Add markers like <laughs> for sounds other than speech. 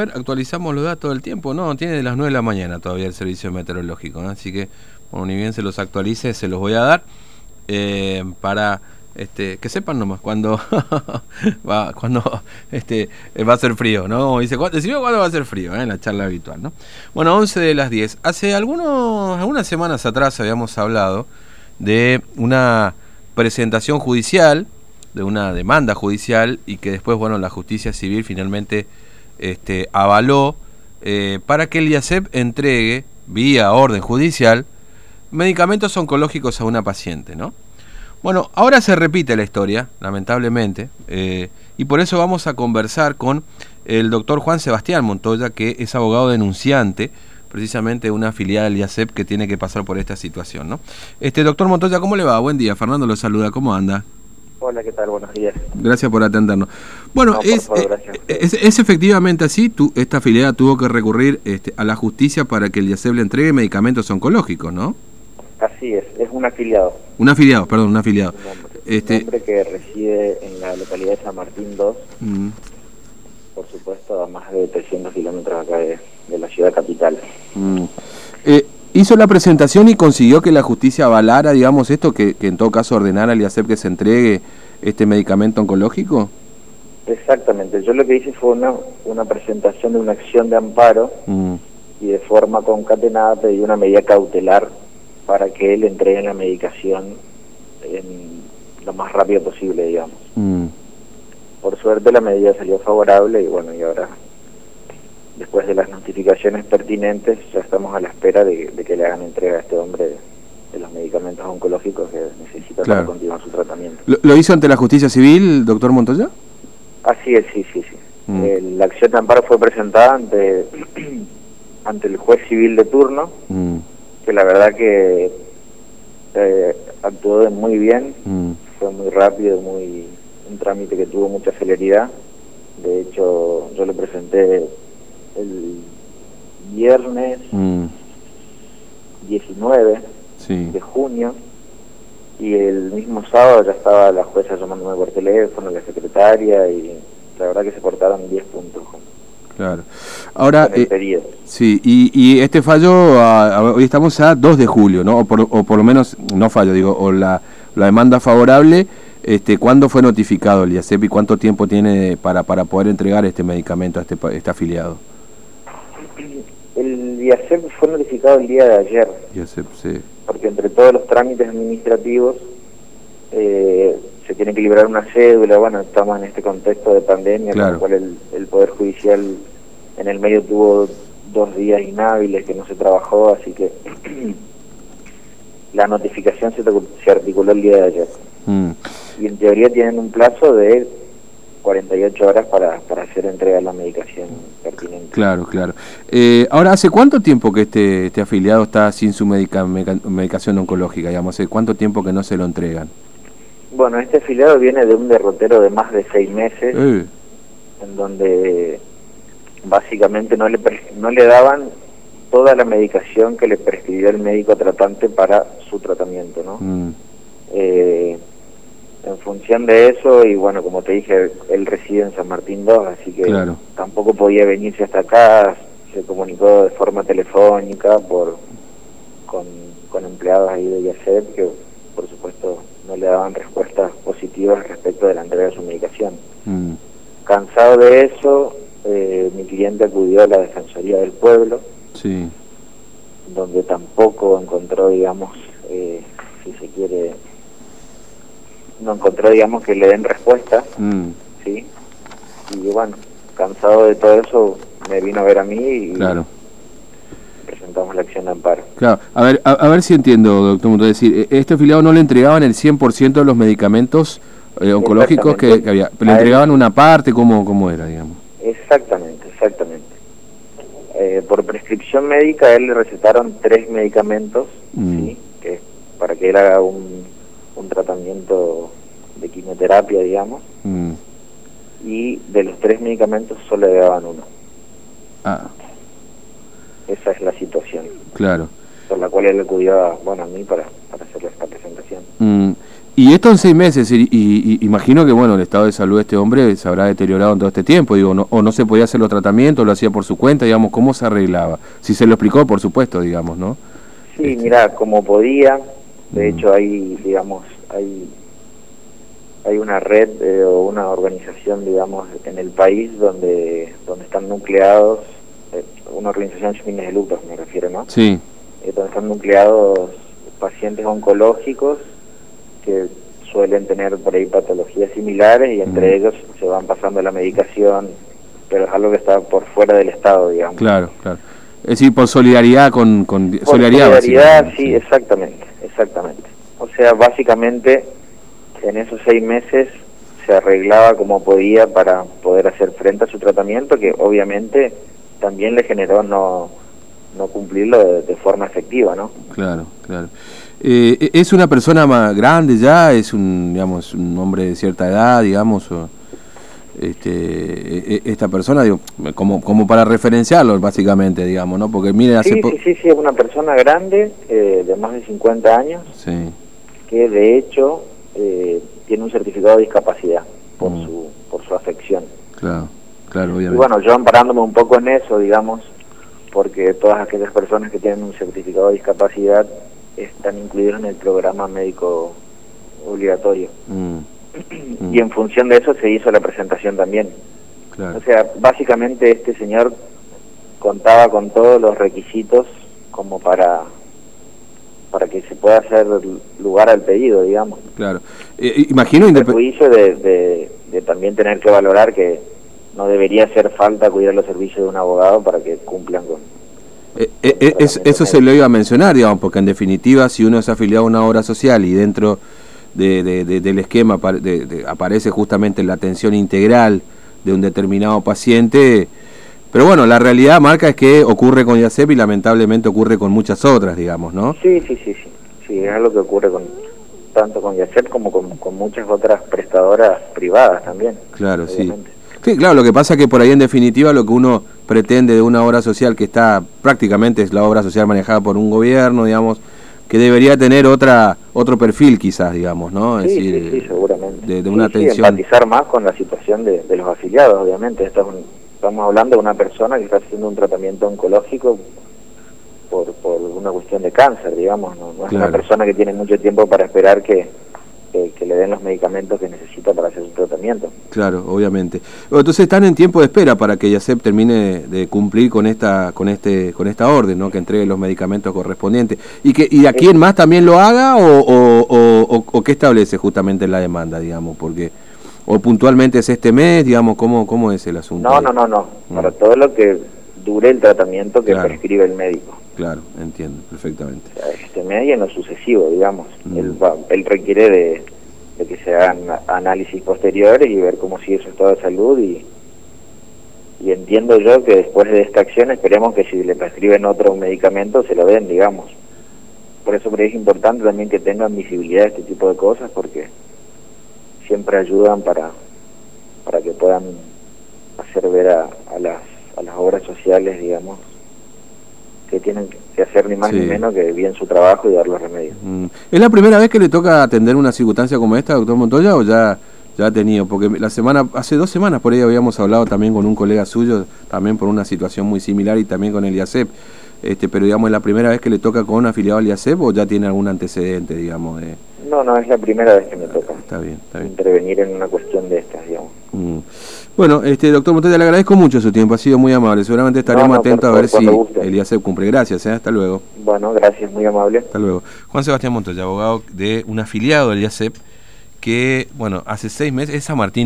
actualizamos los datos del tiempo, no, tiene de las 9 de la mañana todavía el servicio meteorológico, así que, bueno, ni bien se los actualice, se los voy a dar eh, para este, que sepan nomás cuando <laughs> va, cuando este, va a ser frío, ¿no? Dice, decime cuándo va a ser frío, ¿eh? en la charla habitual, ¿no? Bueno, 11 de las 10. Hace algunos, algunas semanas atrás habíamos hablado de una presentación judicial, de una demanda judicial y que después, bueno, la justicia civil finalmente este, avaló eh, para que el IACEP entregue, vía orden judicial, medicamentos oncológicos a una paciente, ¿no? Bueno, ahora se repite la historia, lamentablemente, eh, y por eso vamos a conversar con el doctor Juan Sebastián Montoya, que es abogado denunciante, precisamente una afiliada del IACEP que tiene que pasar por esta situación, ¿no? Este doctor Montoya, ¿cómo le va? Buen día, Fernando lo saluda, ¿cómo anda? Hola, ¿qué tal? Buenos días. Gracias por atendernos. Bueno, eh, es, es, efectivamente así, tú, esta afiliada tuvo que recurrir este, a la justicia para que el IACEB le entregue medicamentos oncológicos, ¿no? Así es, es un afiliado. Un afiliado, perdón, un afiliado. Un hombre, este... que reside en la localidad de San Martín 2, mm. por supuesto a más de 300 kilómetros acá de, la ciudad capital. Mm. Eh, hizo la presentación y consiguió que la justicia avalara, digamos, esto, que, en todo caso ordenara al IACEP que se entregue este medicamento oncológico? Exactamente, yo lo que hice fue una, una presentación de una acción de amparo mm. y de forma concatenada pedí una medida cautelar para que él entregue la medicación en lo más rápido posible, digamos. Mm. Por suerte la medida salió favorable y bueno, y ahora después de las notificaciones pertinentes, ya estamos a la espera de, que le hagan entrega a este hombre de, los medicamentos oncológicos que necesita para continuar su tratamiento. ¿Lo, hizo ante la justicia civil, doctor Montoya? Así es, sí, sí, sí. Mm. Eh, la acción de amparo fue presentada ante, <clears throat> ante el juez civil de turno, mm. que la verdad que eh, actuó muy bien, mm. fue muy rápido, muy un trámite que tuvo mucha celeridad. De hecho, yo le presenté el viernes 19 mm. de junio y el mismo sábado ya estaba la jueza llamándome por teléfono, la secretaria y la verdad que se portaron 10 puntos. Claro. Ahora, eh, sí, y, y, este fallo, hoy estamos a 2 de julio, ¿no? O por, o por lo menos, no fallo, digo, o la, la demanda favorable, este, ¿cuándo fue notificado el IACEP y cuánto tiempo tiene para, para poder entregar este medicamento a este, este afiliado? El IACEP fue notificado el día de ayer. sí. Porque entre todos los trámites administrativos eh, se tiene que liberar una cédula. Bueno, estamos en este contexto de pandemia, con lo cual el, Poder Judicial en el medio tuvo dos días inhábiles que no se trabajó, así que <clears throat> la notificación se, se, articuló el día de ayer. Mm. Y en teoría tienen un plazo de 48 horas para, para hacer entrega de la medicación pertinente. Claro, claro. Eh, ahora, ¿hace cuánto tiempo que este, este afiliado está sin su medicación oncológica? Digamos, ¿Hace cuánto tiempo que no se lo entregan? Bueno, este afiliado viene de un derrotero de más de seis meses, eh. en donde básicamente no le, no le daban toda la medicación que le prescribió el médico tratante para su tratamiento, ¿no? Mm. Eh, en función de eso, y bueno, como te dije, él reside en San Martín 2, así que tampoco podía venirse hasta acá, se comunicó de forma telefónica por con, con empleados ahí de YACEP que por supuesto no le daban respuestas positivas respecto de la entrega de su medicación. Mm. Cansado de eso, eh, mi cliente acudió a la Defensoría del Pueblo, sí. donde tampoco encontró, digamos, eh, si se quiere, no encontró, digamos, que le den respuesta, mm. ¿sí? Y bueno, cansado de todo eso, me vino a ver a mí y presentamos la acción de amparo. Claro, a ver, a, ver si entiendo, doctor Mundo, decir, e, este afiliado no le entregaban el 100% de los medicamentos eh, oncológicos que, había, le entregaban una parte, ¿cómo, ¿cómo era, digamos? Exactamente, exactamente. Eh, por prescripción médica, a él le recetaron tres medicamentos, mm. ¿sí? que para que él haga un un tratamiento de quimioterapia, digamos, mm. y de los tres medicamentos solo le daban uno. Ah. Esa es la situación. Claro. Por la cual él acudió bueno, a mí para, para hacerle esta presentación. Mm. Y esto en seis meses, y, imagino que bueno, el estado de salud de este hombre se habrá deteriorado en todo este tiempo, digo, no, o no se podía hacer los tratamientos, lo hacía por su cuenta, digamos, ¿cómo se arreglaba? Si se lo explicó, por supuesto, digamos, ¿no? Sí, este. mira, como podía, de hecho hay, digamos, hay hay una red eh, o una organización, digamos, en el país donde donde están nucleados, eh, una organización sin fines de lucro, me refiero, ¿no? Sí. Eh, donde están nucleados pacientes oncológicos que suelen tener por ahí patologías similares y entre ellos se van pasando la medicación, pero es algo que está por fuera del Estado, digamos. Claro, claro. Es decir, por solidaridad con... con solidaridad, solidaridad sí, exactamente, exactamente. O sea, básicamente en esos seis meses se arreglaba como podía para poder hacer frente a su tratamiento, que obviamente también le generó no, no cumplirlo de, forma efectiva, ¿no? Claro, claro. Eh, ¿Es una persona más grande ya? ¿Es un, digamos, un hombre de cierta edad, digamos? O, este, e, e, esta persona, digo, como, como para referenciarlo, básicamente, digamos, ¿no? Porque mire, hace sí, sí, sí, sí, es una persona grande, eh, de más de 50 años, sí. que de hecho eh, tiene un certificado de discapacidad por, mm. su, por su afección. Claro, claro, obviamente. Y bueno, yo amparándome un poco en eso, digamos, porque todas aquellas personas que tienen un certificado de discapacidad están incluidos en el programa médico obligatorio. Mm. Y en función de eso se hizo la presentación también. O sea, básicamente este señor contaba con todos los requisitos como para para que se pueda hacer lugar al pedido, digamos. Claro. Eh, imagino... El juicio de, de, también tener que valorar que no debería hacer falta cuidar los servicios de un abogado para que cumplan con... Eh, eh, eso se lo iba a mencionar, digamos, porque en definitiva si uno es afiliado a una obra social y dentro de, del esquema aparece justamente la atención integral de un determinado paciente, pero bueno, la realidad marca es que ocurre con IACEP y lamentablemente ocurre con muchas otras, digamos, ¿no? Sí, sí, sí, sí, sí, es algo que ocurre con tanto con IACEP como con, muchas otras prestadoras privadas también. Claro, sí. Sí, claro, lo que pasa es que por ahí en definitiva lo que uno pretende de una obra social que está prácticamente es la obra social manejada por un gobierno, digamos, que debería tener otra otro perfil quizás, digamos, ¿no? Es sí, decir, sí, seguramente. De, una atención. empatizar más con la situación de, los afiliados, obviamente. Estamos, estamos hablando de una persona que está haciendo un tratamiento oncológico por, por una cuestión de cáncer, digamos. No, no es una persona que tiene mucho tiempo para esperar que, que, le den los medicamentos que necesita para hacer su tratamiento. Claro, obviamente. Entonces están en tiempo de espera para que YACEP termine de cumplir con esta con este con esta orden, ¿no? Que entregue los medicamentos correspondientes y que y a quién más también lo haga o, o, o, qué establece justamente la demanda, digamos, porque o puntualmente es este mes, digamos, cómo cómo es el asunto. No, no, no, no. Mm. Para todo lo que dure el tratamiento que prescribe el médico. Claro, entiendo, perfectamente. este medio en lo sucesivo, digamos. Mm. Él, requiere de, que se hagan análisis posteriores y ver cómo sigue su estado de salud y, y entiendo yo que después de esta acción esperemos que si le prescriben otro medicamento se lo den, digamos. Por eso es importante también que tengan visibilidad este tipo de cosas porque siempre ayudan para, para que puedan hacer ver a, a, las, a las obras sociales, digamos, que tienen que hacer ni más ni menos que bien su trabajo y dar los remedios. Mm. ¿Es la primera vez que le toca atender una circunstancia como esta, doctor Montoya, o ya, ya ha tenido? Porque la semana, hace dos semanas por ahí habíamos hablado también con un colega suyo, también por una situación muy similar y también con el IACEP. Este, pero digamos, ¿es la primera vez que le toca con un afiliado al IACEP o ya tiene algún antecedente, digamos? De... No, no, es la primera vez que me toca. Está bien, está bien. Intervenir en una cuestión de estas, digamos. Mm. Bueno, este doctor Montoya, le agradezco mucho su tiempo, ha sido muy amable. Seguramente estaremos atentos a ver si el IACEP cumple. Gracias, ¿eh? hasta luego. Bueno, gracias, muy amable. Hasta luego. Juan Sebastián Montoya, abogado de un afiliado del IACEP que, bueno, hace seis meses es San Martín.